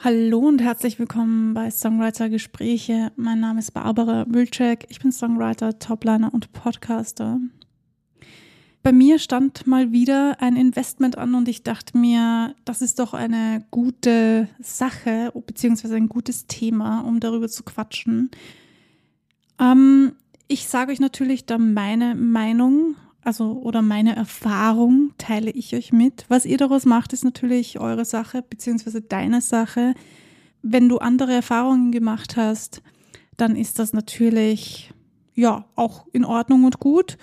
Hallo und herzlich willkommen bei Songwriter Gespräche. Mein Name ist Barbara Wilczek. Ich bin Songwriter, Topliner und Podcaster. Bei mir stand mal wieder ein Investment an und ich dachte mir, das ist doch eine gute Sache beziehungsweise ein gutes Thema, um darüber zu quatschen. Ähm, ich sage euch natürlich da meine Meinung also oder meine Erfahrung teile ich euch mit. Was ihr daraus macht, ist natürlich eure Sache beziehungsweise deine Sache. Wenn du andere Erfahrungen gemacht hast, dann ist das natürlich ja auch in Ordnung und gut.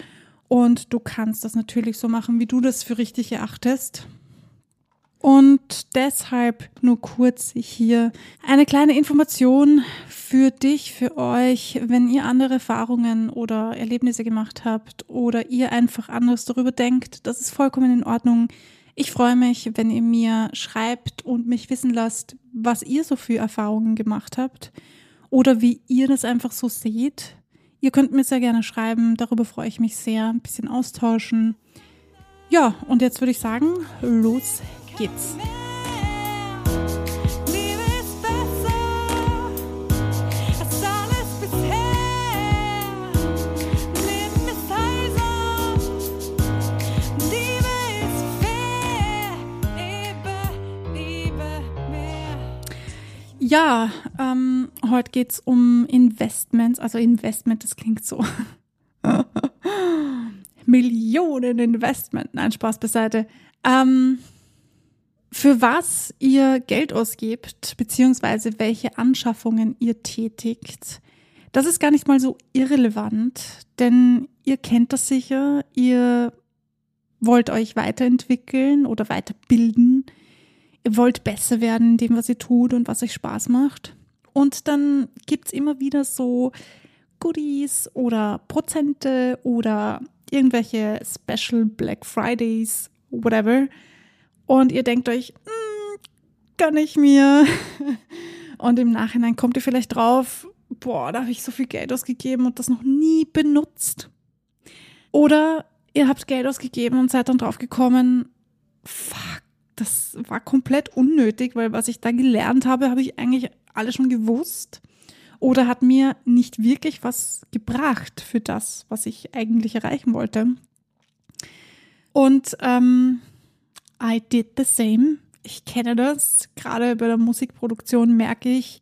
Und du kannst das natürlich so machen, wie du das für richtig erachtest. Und deshalb nur kurz hier eine kleine Information für dich, für euch, wenn ihr andere Erfahrungen oder Erlebnisse gemacht habt oder ihr einfach anders darüber denkt. Das ist vollkommen in Ordnung. Ich freue mich, wenn ihr mir schreibt und mich wissen lasst, was ihr so für Erfahrungen gemacht habt oder wie ihr das einfach so seht. Ihr könnt mir sehr gerne schreiben, darüber freue ich mich sehr, ein bisschen austauschen. Ja, und jetzt würde ich sagen, los geht's. Ja, ähm, heute geht's um Investments. Also Investment, das klingt so. Millionen Investment. Nein, Spaß beiseite. Ähm, für was ihr Geld ausgebt, beziehungsweise welche Anschaffungen ihr tätigt, das ist gar nicht mal so irrelevant, denn ihr kennt das sicher, ihr wollt euch weiterentwickeln oder weiterbilden, ihr wollt besser werden in dem, was ihr tut und was euch Spaß macht. Und dann gibt es immer wieder so Goodies oder Prozente oder irgendwelche Special Black Fridays, whatever, und ihr denkt euch, hm, gönn ich mir. Und im Nachhinein kommt ihr vielleicht drauf, boah, da habe ich so viel Geld ausgegeben und das noch nie benutzt. Oder ihr habt Geld ausgegeben und seid dann drauf gekommen, fuck, das war komplett unnötig, weil was ich da gelernt habe, habe ich eigentlich alles schon gewusst. Oder hat mir nicht wirklich was gebracht für das, was ich eigentlich erreichen wollte. Und ähm, I did the same. Ich kenne das. Gerade bei der Musikproduktion merke ich,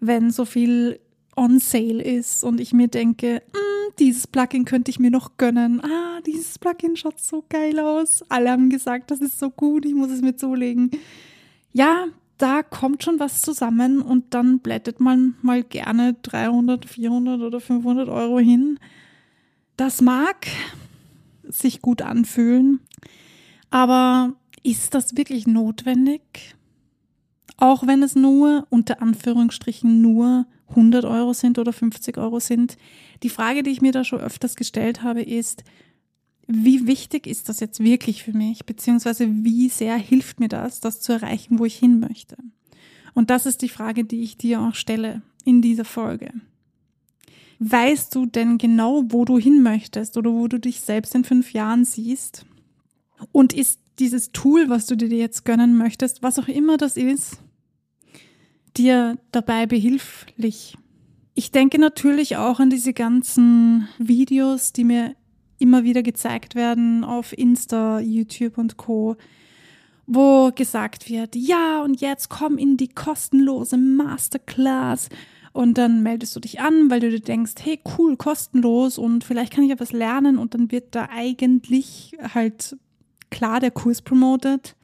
wenn so viel on sale ist und ich mir denke, mm, dieses Plugin könnte ich mir noch gönnen. Ah, dieses Plugin schaut so geil aus. Alle haben gesagt, das ist so gut, ich muss es mir zulegen. Ja, da kommt schon was zusammen und dann blättet man mal gerne 300, 400 oder 500 Euro hin. Das mag sich gut anfühlen, aber ist das wirklich notwendig? Auch wenn es nur, unter Anführungsstrichen, nur 100 Euro sind oder 50 Euro sind. Die Frage, die ich mir da schon öfters gestellt habe, ist, wie wichtig ist das jetzt wirklich für mich? Beziehungsweise wie sehr hilft mir das, das zu erreichen, wo ich hin möchte? Und das ist die Frage, die ich dir auch stelle in dieser Folge. Weißt du denn genau, wo du hin möchtest oder wo du dich selbst in fünf Jahren siehst? Und ist dieses Tool, was du dir jetzt gönnen möchtest, was auch immer das ist, dir dabei behilflich. Ich denke natürlich auch an diese ganzen Videos, die mir immer wieder gezeigt werden auf Insta, YouTube und Co, wo gesagt wird, ja, und jetzt komm in die kostenlose Masterclass und dann meldest du dich an, weil du dir denkst, hey, cool, kostenlos und vielleicht kann ich ja was lernen und dann wird da eigentlich halt klar der Kurs promotet,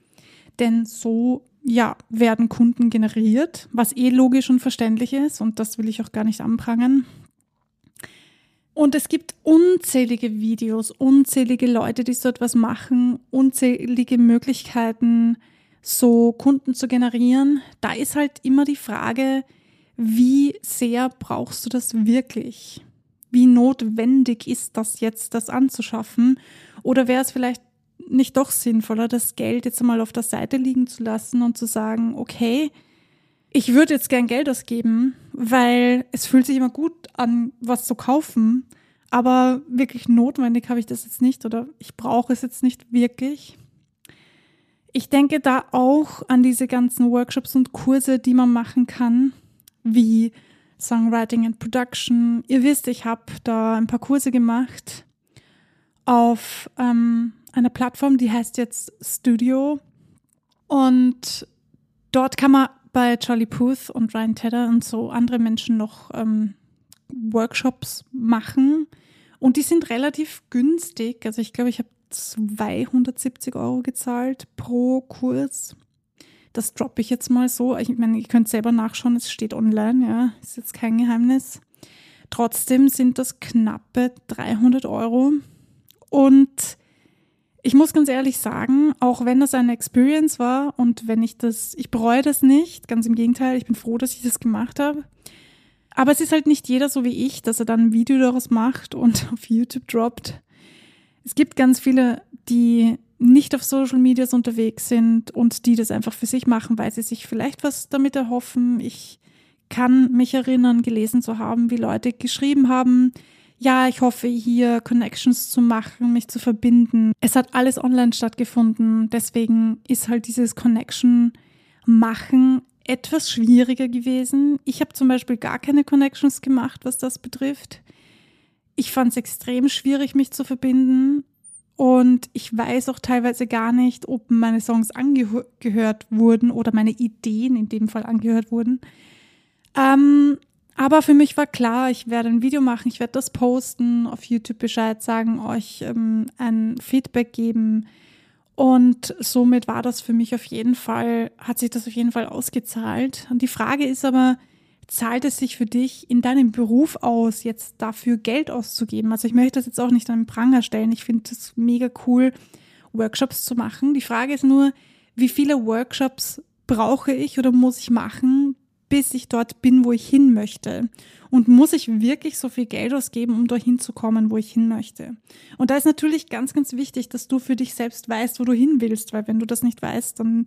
denn so ja, werden Kunden generiert, was eh logisch und verständlich ist und das will ich auch gar nicht anprangern. Und es gibt unzählige Videos, unzählige Leute, die so etwas machen, unzählige Möglichkeiten, so Kunden zu generieren. Da ist halt immer die Frage, wie sehr brauchst du das wirklich? Wie notwendig ist das jetzt, das anzuschaffen? Oder wäre es vielleicht nicht doch sinnvoller, das Geld jetzt mal auf der Seite liegen zu lassen und zu sagen, okay, ich würde jetzt gern Geld ausgeben, weil es fühlt sich immer gut an, was zu kaufen, aber wirklich notwendig habe ich das jetzt nicht oder ich brauche es jetzt nicht wirklich. Ich denke da auch an diese ganzen Workshops und Kurse, die man machen kann, wie Songwriting and Production. Ihr wisst, ich habe da ein paar Kurse gemacht auf ähm, einer Plattform, die heißt jetzt Studio. Und dort kann man bei Charlie Puth und Ryan Tedder und so andere Menschen noch ähm, Workshops machen. Und die sind relativ günstig. Also ich glaube, ich habe 270 Euro gezahlt pro Kurs. Das droppe ich jetzt mal so. Ich meine, ihr könnt selber nachschauen, es steht online, ja, ist jetzt kein Geheimnis. Trotzdem sind das knappe 300 Euro. Und ich muss ganz ehrlich sagen, auch wenn das eine Experience war und wenn ich das, ich bereue das nicht, ganz im Gegenteil, ich bin froh, dass ich das gemacht habe. Aber es ist halt nicht jeder so wie ich, dass er dann ein Video daraus macht und auf YouTube droppt. Es gibt ganz viele, die nicht auf Social Medias unterwegs sind und die das einfach für sich machen, weil sie sich vielleicht was damit erhoffen. Ich kann mich erinnern, gelesen zu haben, wie Leute geschrieben haben, ja, ich hoffe hier Connections zu machen, mich zu verbinden. Es hat alles online stattgefunden, deswegen ist halt dieses Connection machen etwas schwieriger gewesen. Ich habe zum Beispiel gar keine Connections gemacht, was das betrifft. Ich fand es extrem schwierig, mich zu verbinden. Und ich weiß auch teilweise gar nicht, ob meine Songs angehört wurden oder meine Ideen in dem Fall angehört wurden. Ähm, aber für mich war klar, ich werde ein Video machen, ich werde das posten, auf YouTube Bescheid sagen, euch ähm, ein Feedback geben. Und somit war das für mich auf jeden Fall, hat sich das auf jeden Fall ausgezahlt. Und die Frage ist aber, zahlt es sich für dich in deinem Beruf aus, jetzt dafür Geld auszugeben? Also ich möchte das jetzt auch nicht an den Pranger stellen. Ich finde es mega cool, Workshops zu machen. Die Frage ist nur, wie viele Workshops brauche ich oder muss ich machen, bis ich dort bin, wo ich hin möchte? Und muss ich wirklich so viel Geld ausgeben, um dorthin zu kommen, wo ich hin möchte? Und da ist natürlich ganz, ganz wichtig, dass du für dich selbst weißt, wo du hin willst, weil wenn du das nicht weißt, dann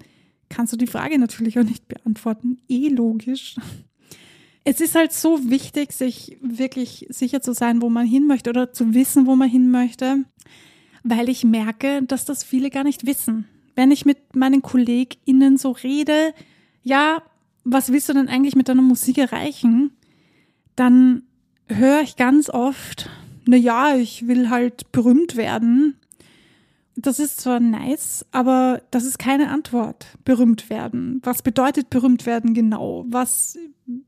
kannst du die Frage natürlich auch nicht beantworten. Eh logisch. Es ist halt so wichtig, sich wirklich sicher zu sein, wo man hin möchte oder zu wissen, wo man hin möchte, weil ich merke, dass das viele gar nicht wissen. Wenn ich mit meinen KollegInnen so rede, ja, was willst du denn eigentlich mit deiner Musik erreichen? Dann höre ich ganz oft, na ja, ich will halt berühmt werden. Das ist zwar nice, aber das ist keine Antwort. Berühmt werden. Was bedeutet berühmt werden genau? Was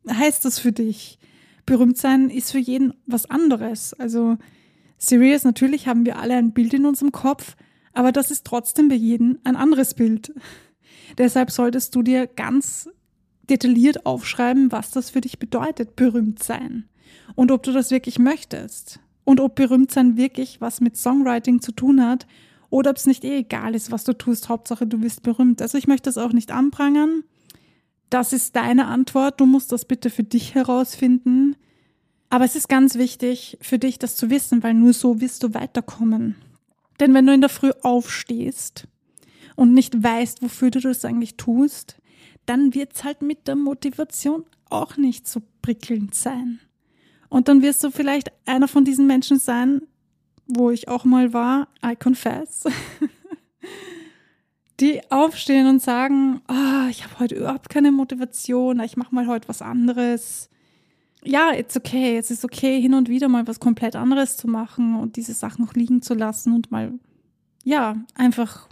heißt das für dich? Berühmt sein ist für jeden was anderes. Also serious, natürlich haben wir alle ein Bild in unserem Kopf, aber das ist trotzdem bei jedem ein anderes Bild. Deshalb solltest du dir ganz detailliert aufschreiben, was das für dich bedeutet, berühmt sein. Und ob du das wirklich möchtest. Und ob berühmt sein wirklich was mit Songwriting zu tun hat oder ob es nicht eh egal ist, was du tust. Hauptsache, du bist berühmt. Also ich möchte das auch nicht anprangern. Das ist deine Antwort. Du musst das bitte für dich herausfinden. Aber es ist ganz wichtig für dich, das zu wissen, weil nur so wirst du weiterkommen. Denn wenn du in der Früh aufstehst und nicht weißt, wofür du das eigentlich tust, dann wird's halt mit der Motivation auch nicht so prickelnd sein. Und dann wirst du vielleicht einer von diesen Menschen sein, wo ich auch mal war, I confess, die aufstehen und sagen, oh, ich habe heute überhaupt keine Motivation, ich mache mal heute was anderes. Ja, it's okay, es ist okay, hin und wieder mal was komplett anderes zu machen und diese Sachen noch liegen zu lassen und mal, ja, einfach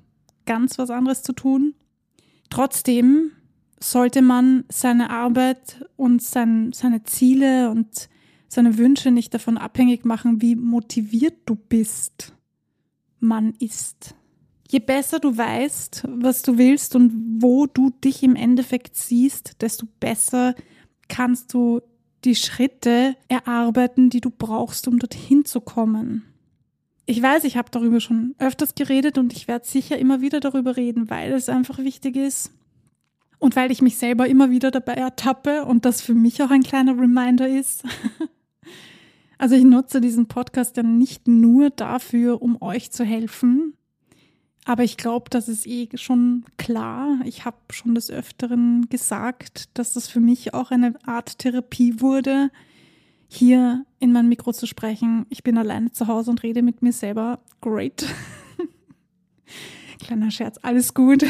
ganz was anderes zu tun. Trotzdem sollte man seine Arbeit und sein, seine Ziele und seine Wünsche nicht davon abhängig machen, wie motiviert du bist, man ist. Je besser du weißt, was du willst und wo du dich im Endeffekt siehst, desto besser kannst du die Schritte erarbeiten, die du brauchst, um dorthin zu kommen. Ich weiß, ich habe darüber schon öfters geredet und ich werde sicher immer wieder darüber reden, weil es einfach wichtig ist. Und weil ich mich selber immer wieder dabei ertappe und das für mich auch ein kleiner Reminder ist. Also ich nutze diesen Podcast ja nicht nur dafür, um euch zu helfen, aber ich glaube, das ist eh schon klar. Ich habe schon des Öfteren gesagt, dass das für mich auch eine Art Therapie wurde, hier in mein Mikro zu sprechen. Ich bin alleine zu Hause und rede mit mir selber. Great. Kleiner Scherz, alles gut.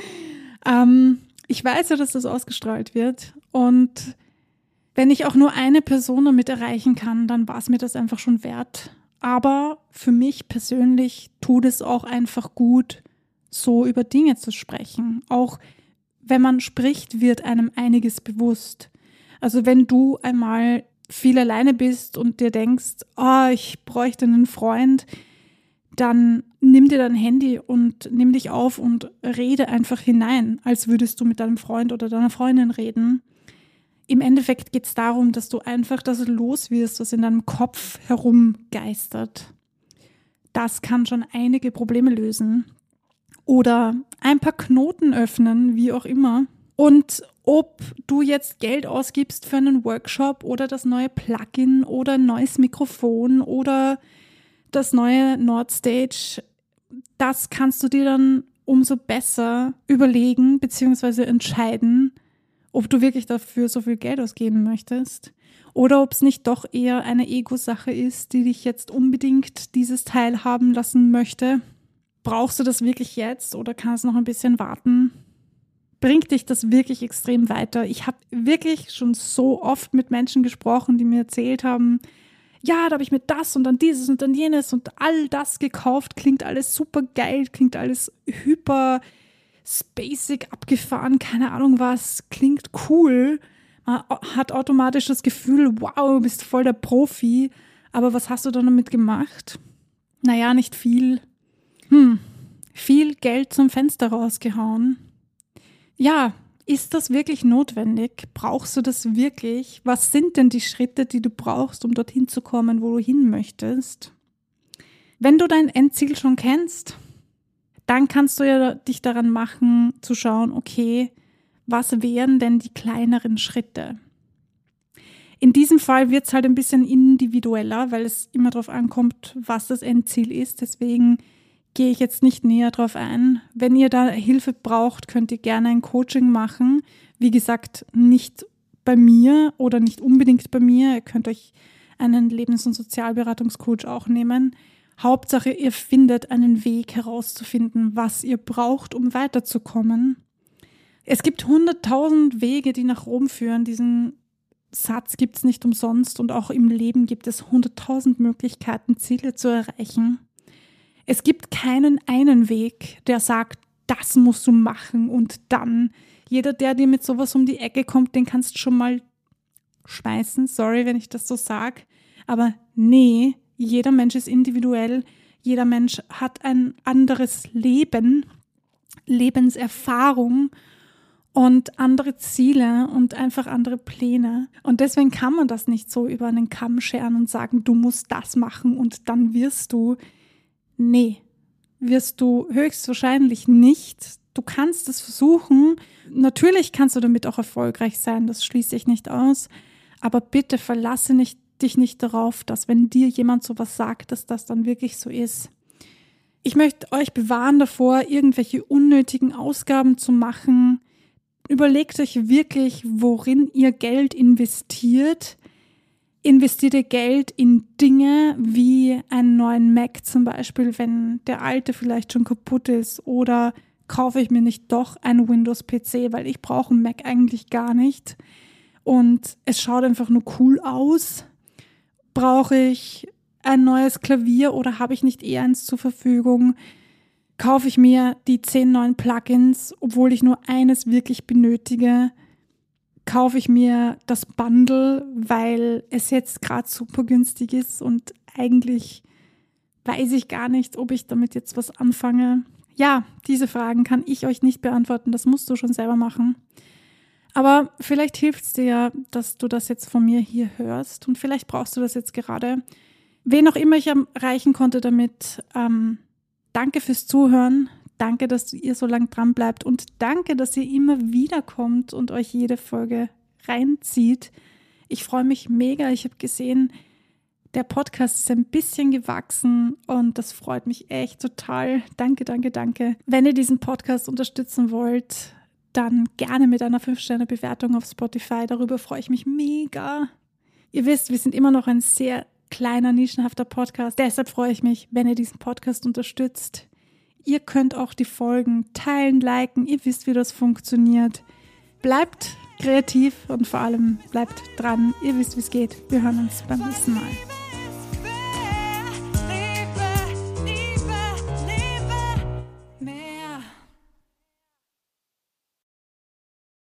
ähm, ich weiß ja, dass das ausgestrahlt wird. Und wenn ich auch nur eine Person damit erreichen kann, dann war es mir das einfach schon wert. Aber für mich persönlich tut es auch einfach gut, so über Dinge zu sprechen. Auch wenn man spricht, wird einem einiges bewusst. Also wenn du einmal viel alleine bist und dir denkst, oh, ich bräuchte einen Freund, dann nimm dir dein Handy und nimm dich auf und rede einfach hinein, als würdest du mit deinem Freund oder deiner Freundin reden. Im Endeffekt geht es darum, dass du einfach das los wirst, was in deinem Kopf herumgeistert. Das kann schon einige Probleme lösen. Oder ein paar Knoten öffnen, wie auch immer. Und ob du jetzt Geld ausgibst für einen Workshop oder das neue Plugin oder ein neues Mikrofon oder das neue Nordstage, das kannst du dir dann umso besser überlegen bzw. entscheiden, ob du wirklich dafür so viel Geld ausgeben möchtest oder ob es nicht doch eher eine Ego-Sache ist, die dich jetzt unbedingt dieses Teil haben lassen möchte. Brauchst du das wirklich jetzt oder kannst noch ein bisschen warten? Bringt dich das wirklich extrem weiter? Ich habe wirklich schon so oft mit Menschen gesprochen, die mir erzählt haben, ja, da habe ich mir das und dann dieses und dann jenes und all das gekauft. Klingt alles super geil, klingt alles hyper spacig abgefahren, keine Ahnung was, klingt cool. Man hat automatisch das Gefühl, wow, bist voll der Profi. Aber was hast du dann damit gemacht? Naja, nicht viel. Hm, viel Geld zum Fenster rausgehauen. Ja, ist das wirklich notwendig? Brauchst du das wirklich? Was sind denn die Schritte, die du brauchst, um dorthin zu kommen, wo du hin möchtest? Wenn du dein Endziel schon kennst, dann kannst du ja dich daran machen, zu schauen, okay, was wären denn die kleineren Schritte? In diesem Fall wird es halt ein bisschen individueller, weil es immer darauf ankommt, was das Endziel ist. Deswegen gehe ich jetzt nicht näher drauf ein. Wenn ihr da Hilfe braucht, könnt ihr gerne ein Coaching machen. Wie gesagt, nicht bei mir oder nicht unbedingt bei mir. Ihr könnt euch einen Lebens- und Sozialberatungscoach auch nehmen. Hauptsache, ihr findet einen Weg herauszufinden, was ihr braucht, um weiterzukommen. Es gibt hunderttausend Wege, die nach Rom führen. Diesen Satz gibt es nicht umsonst und auch im Leben gibt es hunderttausend Möglichkeiten, Ziele zu erreichen. Es gibt keinen einen Weg, der sagt, das musst du machen und dann. Jeder, der dir mit sowas um die Ecke kommt, den kannst du schon mal schmeißen. Sorry, wenn ich das so sage. Aber nee, jeder Mensch ist individuell. Jeder Mensch hat ein anderes Leben, Lebenserfahrung und andere Ziele und einfach andere Pläne. Und deswegen kann man das nicht so über einen Kamm scheren und sagen, du musst das machen und dann wirst du. Nee, wirst du höchstwahrscheinlich nicht. Du kannst es versuchen. Natürlich kannst du damit auch erfolgreich sein, das schließe ich nicht aus. Aber bitte verlasse nicht, dich nicht darauf, dass wenn dir jemand sowas sagt, dass das dann wirklich so ist. Ich möchte euch bewahren davor, irgendwelche unnötigen Ausgaben zu machen. Überlegt euch wirklich, worin ihr Geld investiert investiert ihr Geld in Dinge wie einen neuen Mac zum Beispiel, wenn der alte vielleicht schon kaputt ist oder kaufe ich mir nicht doch einen Windows-PC, weil ich brauche einen Mac eigentlich gar nicht und es schaut einfach nur cool aus. Brauche ich ein neues Klavier oder habe ich nicht eher eins zur Verfügung? Kaufe ich mir die zehn neuen Plugins, obwohl ich nur eines wirklich benötige? Kaufe ich mir das Bundle, weil es jetzt gerade super günstig ist und eigentlich weiß ich gar nicht, ob ich damit jetzt was anfange. Ja, diese Fragen kann ich euch nicht beantworten, das musst du schon selber machen. Aber vielleicht hilft es dir ja, dass du das jetzt von mir hier hörst und vielleicht brauchst du das jetzt gerade. Wen auch immer ich erreichen konnte damit, ähm, danke fürs Zuhören. Danke, dass ihr so lange dran bleibt und danke, dass ihr immer wieder kommt und euch jede Folge reinzieht. Ich freue mich mega. Ich habe gesehen, der Podcast ist ein bisschen gewachsen und das freut mich echt total. Danke, danke, danke. Wenn ihr diesen Podcast unterstützen wollt, dann gerne mit einer 5-Sterne-Bewertung auf Spotify. Darüber freue ich mich mega. Ihr wisst, wir sind immer noch ein sehr kleiner, nischenhafter Podcast. Deshalb freue ich mich, wenn ihr diesen Podcast unterstützt. Ihr könnt auch die Folgen teilen, liken. Ihr wisst, wie das funktioniert. Bleibt kreativ und vor allem bleibt dran. Ihr wisst, wie es geht. Wir hören uns beim nächsten Mal.